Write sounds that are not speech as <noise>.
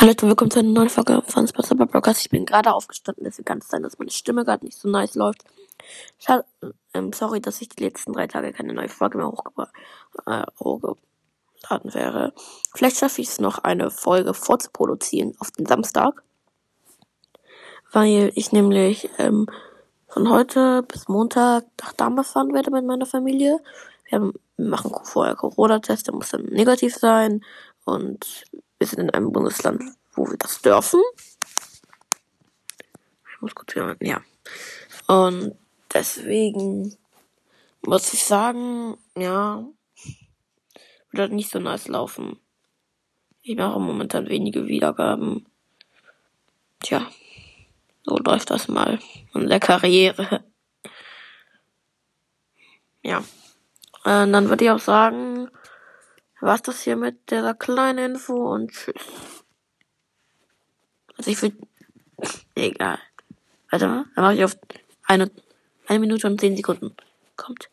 Hallo und willkommen zu einer neuen Folge von Sponsor Broadcast. Ich bin gerade aufgestanden, deswegen kann es sein, dass meine Stimme gerade nicht so nice läuft. Schade, ähm, sorry, dass ich die letzten drei Tage keine neue Folge mehr hochgebracht äh, hochgeladen wäre. Vielleicht schaffe ich es noch, eine Folge vorzuproduzieren auf den Samstag. Weil ich nämlich ähm, von heute bis Montag nach Darmstadt fahren werde mit meiner Familie. Wir, haben, wir machen vorher Corona-Test, der muss dann negativ sein. Und wir sind in einem Bundesland, wo wir das dürfen. Ich muss kurz hören, ja. Und deswegen muss ich sagen, ja, wird halt nicht so nice laufen. Ich mache momentan wenige Wiedergaben. Tja, so läuft das mal in der Karriere. Ja. Und dann würde ich auch sagen, war's das hier mit dieser kleinen Info und tschüss. Also ich würde, <laughs> egal. Warte mal, dann mache ich auf eine, eine Minute und zehn Sekunden. Kommt.